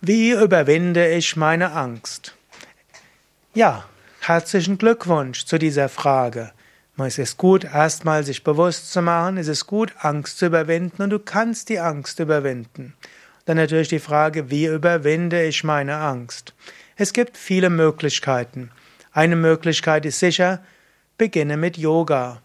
Wie überwinde ich meine Angst? Ja, herzlichen Glückwunsch zu dieser Frage. Es ist gut, erstmal sich bewusst zu machen, es ist gut, Angst zu überwinden und du kannst die Angst überwinden. Dann natürlich die Frage, wie überwinde ich meine Angst? Es gibt viele Möglichkeiten. Eine Möglichkeit ist sicher, beginne mit Yoga.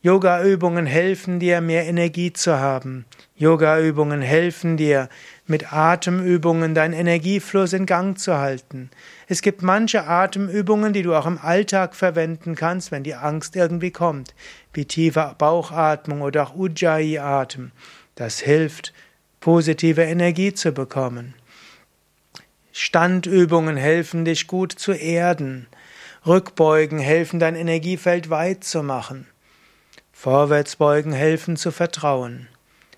Yoga-Übungen helfen dir, mehr Energie zu haben. Yoga-Übungen helfen dir, mit Atemübungen deinen Energiefluss in Gang zu halten. Es gibt manche Atemübungen, die du auch im Alltag verwenden kannst, wenn die Angst irgendwie kommt, wie tiefe Bauchatmung oder auch Ujjayi-Atem. Das hilft, positive Energie zu bekommen. Standübungen helfen dich gut zu erden. Rückbeugen helfen dein Energiefeld weit zu machen. Vorwärtsbeugen helfen zu vertrauen.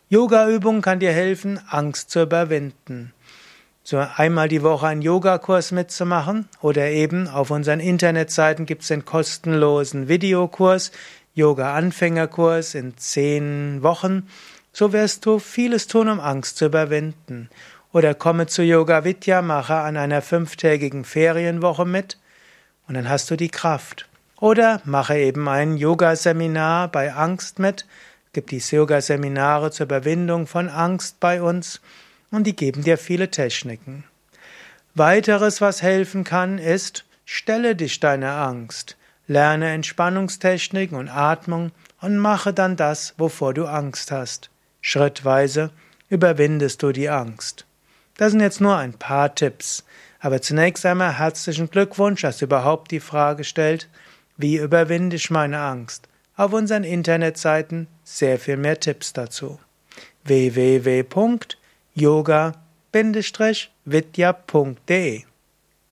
Yoga-Übung kann dir helfen, Angst zu überwinden. So einmal die Woche einen Yogakurs mitzumachen oder eben auf unseren Internetseiten gibt es den kostenlosen Videokurs, Yoga-Anfängerkurs in zehn Wochen. So wirst du vieles tun, um Angst zu überwinden. Oder komme zu Yoga Vidya, mache an einer fünftägigen Ferienwoche mit und dann hast du die Kraft. Oder mache eben ein Yoga-Seminar bei Angst mit. Gibt die Yoga-Seminare zur Überwindung von Angst bei uns und die geben dir viele Techniken. Weiteres, was helfen kann, ist, stelle dich deiner Angst, lerne Entspannungstechniken und Atmung und mache dann das, wovor du Angst hast. Schrittweise überwindest du die Angst. Das sind jetzt nur ein paar Tipps. Aber zunächst einmal herzlichen Glückwunsch, dass du überhaupt die Frage stellst, wie überwinde ich meine Angst? Auf unseren Internetseiten sehr viel mehr Tipps dazu. www.yoga-vidya.de